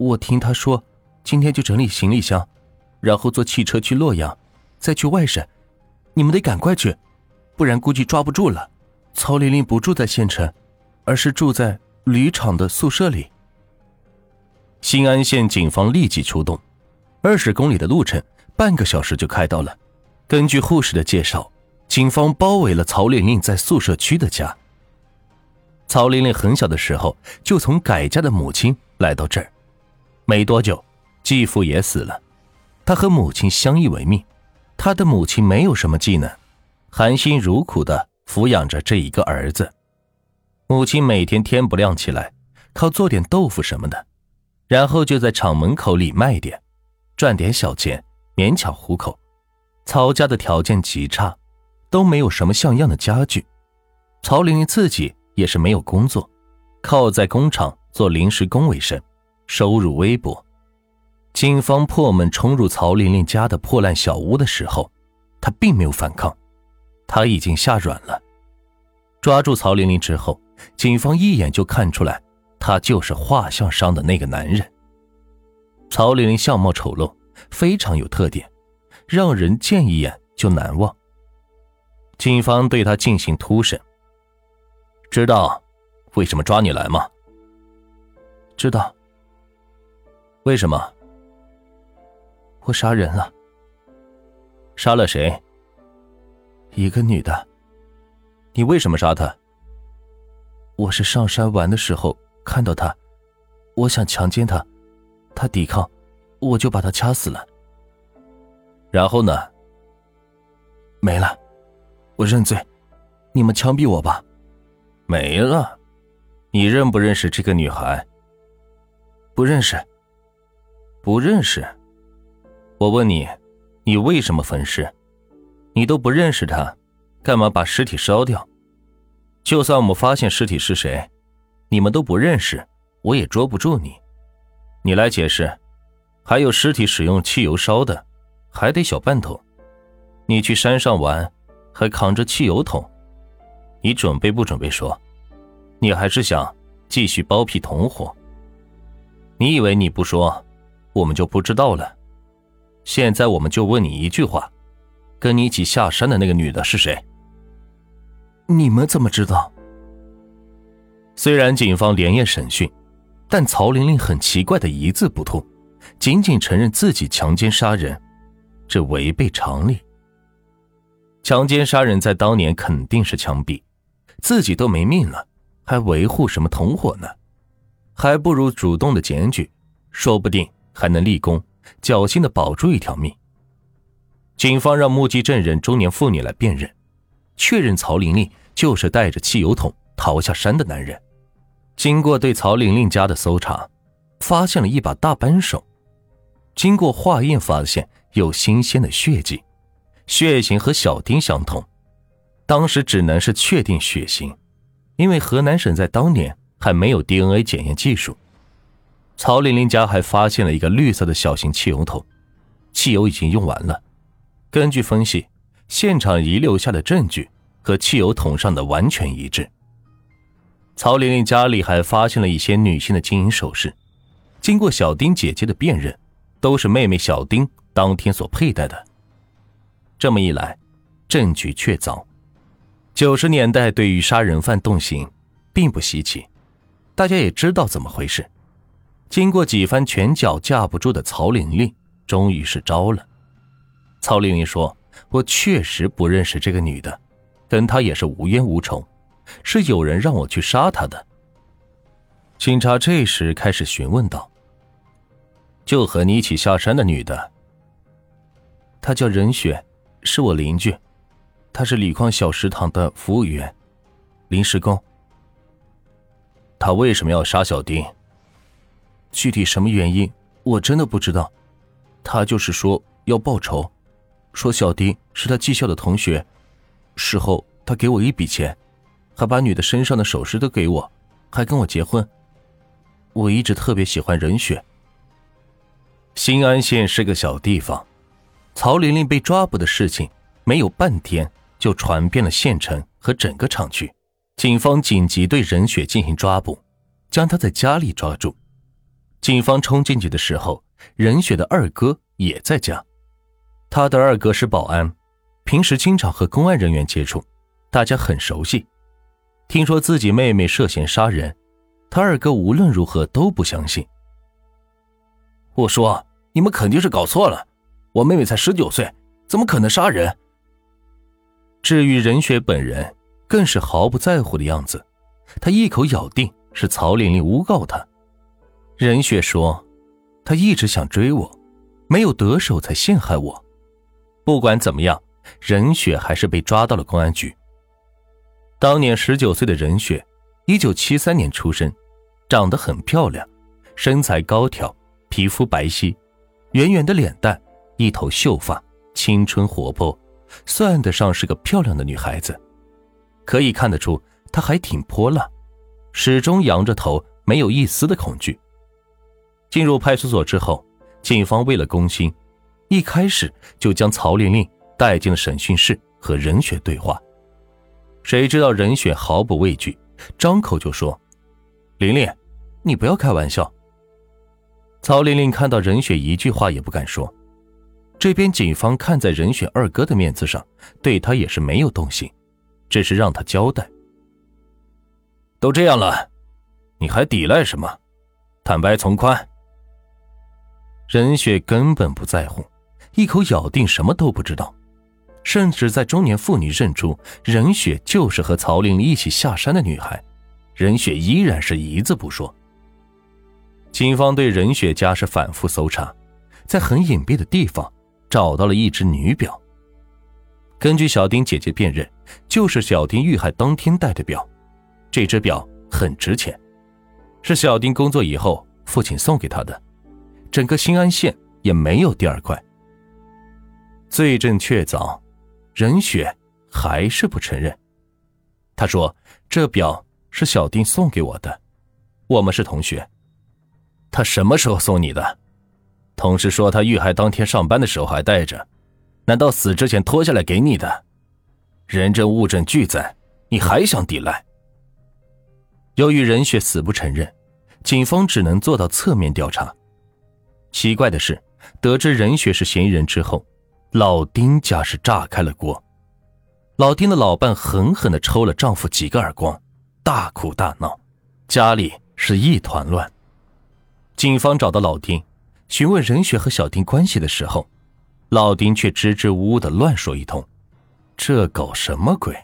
我听他说，今天就整理行李箱，然后坐汽车去洛阳，再去外省。你们得赶快去，不然估计抓不住了。曹玲玲不住在县城，而是住在铝厂的宿舍里。新安县警方立即出动，二十公里的路程，半个小时就开到了。根据护士的介绍，警方包围了曹玲玲在宿舍区的家。曹玲玲很小的时候就从改嫁的母亲来到这儿，没多久，继父也死了，他和母亲相依为命。他的母亲没有什么技能，含辛茹苦的抚养着这一个儿子。母亲每天天不亮起来，靠做点豆腐什么的。然后就在厂门口里卖点，赚点小钱，勉强糊口。曹家的条件极差，都没有什么像样的家具。曹玲玲自己也是没有工作，靠在工厂做临时工为生，收入微薄。警方破门冲入曹玲玲家的破烂小屋的时候，她并没有反抗，她已经吓软了。抓住曹玲玲之后，警方一眼就看出来。他就是画像上的那个男人。曹玲玲相貌丑陋，非常有特点，让人见一眼就难忘。警方对他进行突审。知道为什么抓你来吗？知道。为什么？我杀人了。杀了谁？一个女的。你为什么杀她？我是上山玩的时候。看到她，我想强奸她，她抵抗，我就把她掐死了。然后呢？没了，我认罪，你们枪毙我吧。没了，你认不认识这个女孩？不认识，不认识。我问你，你为什么焚尸？你都不认识他，干嘛把尸体烧掉？就算我们发现尸体是谁？你们都不认识，我也捉不住你。你来解释。还有尸体使用汽油烧的，还得小半桶。你去山上玩，还扛着汽油桶，你准备不准备说？你还是想继续包庇同伙？你以为你不说，我们就不知道了？现在我们就问你一句话：跟你一起下山的那个女的是谁？你们怎么知道？虽然警方连夜审讯，但曹玲玲很奇怪的一字不吐，仅仅承认自己强奸杀人，这违背常理。强奸杀人在当年肯定是枪毙，自己都没命了，还维护什么同伙呢？还不如主动的检举，说不定还能立功，侥幸的保住一条命。警方让目击证人中年妇女来辨认，确认曹玲玲就是带着汽油桶逃下山的男人。经过对曹玲玲家的搜查，发现了一把大扳手。经过化验，发现有新鲜的血迹，血型和小丁相同。当时只能是确定血型，因为河南省在当年还没有 DNA 检验技术。曹玲玲家还发现了一个绿色的小型汽油桶，汽油已经用完了。根据分析，现场遗留下的证据和汽油桶上的完全一致。曹玲玲家里还发现了一些女性的金银首饰，经过小丁姐姐的辨认，都是妹妹小丁当天所佩戴的。这么一来，证据确凿。九十年代对于杀人犯动刑，并不稀奇，大家也知道怎么回事。经过几番拳脚架不住的曹玲玲，终于是招了。曹玲玲说：“我确实不认识这个女的，跟她也是无冤无仇。”是有人让我去杀她的。警察这时开始询问道：“就和你一起下山的女的，她叫任雪，是我邻居，她是锂矿小食堂的服务员，临时工。她为什么要杀小丁？具体什么原因我真的不知道。他就是说要报仇，说小丁是他技校的同学，事后他给我一笔钱。”还把女的身上的首饰都给我，还跟我结婚。我一直特别喜欢任雪。新安县是个小地方，曹玲玲被抓捕的事情没有半天就传遍了县城和整个厂区。警方紧急对任雪进行抓捕，将她在家里抓住。警方冲进去的时候，任雪的二哥也在家。他的二哥是保安，平时经常和公安人员接触，大家很熟悉。听说自己妹妹涉嫌杀人，他二哥无论如何都不相信。我说：“你们肯定是搞错了，我妹妹才十九岁，怎么可能杀人？”至于任雪本人，更是毫不在乎的样子，他一口咬定是曹玲玲诬告他。任雪说：“他一直想追我，没有得手才陷害我。”不管怎么样，任雪还是被抓到了公安局。当年十九岁的任雪，一九七三年出生，长得很漂亮，身材高挑，皮肤白皙，圆圆的脸蛋，一头秀发，青春活泼。算得上是个漂亮的女孩子，可以看得出她还挺泼辣，始终仰着头，没有一丝的恐惧。进入派出所之后，警方为了攻心，一开始就将曹玲玲带进了审讯室和任雪对话。谁知道任雪毫不畏惧，张口就说：“玲玲，你不要开玩笑。”曹玲玲看到任雪一句话也不敢说。这边警方看在任雪二哥的面子上，对他也是没有动心，只是让他交代。都这样了，你还抵赖什么？坦白从宽。任雪根本不在乎，一口咬定什么都不知道，甚至在中年妇女认出任雪就是和曹玲玲一起下山的女孩，任雪依然是一字不说。警方对任雪家是反复搜查，在很隐蔽的地方。找到了一只女表。根据小丁姐姐辨认，就是小丁遇害当天戴的表。这只表很值钱，是小丁工作以后父亲送给他的。整个新安县也没有第二块。罪证确凿，任雪还是不承认。他说：“这表是小丁送给我的，我们是同学。”他什么时候送你的？同事说他遇害当天上班的时候还带着，难道死之前脱下来给你的？人证物证俱在，你还想抵赖？由于任雪死不承认，警方只能做到侧面调查。奇怪的是，得知任雪是嫌疑人之后，老丁家是炸开了锅。老丁的老伴狠狠地抽了丈夫几个耳光，大哭大闹，家里是一团乱。警方找到老丁。询问任雪和小丁关系的时候，老丁却支支吾吾的乱说一通，这搞什么鬼？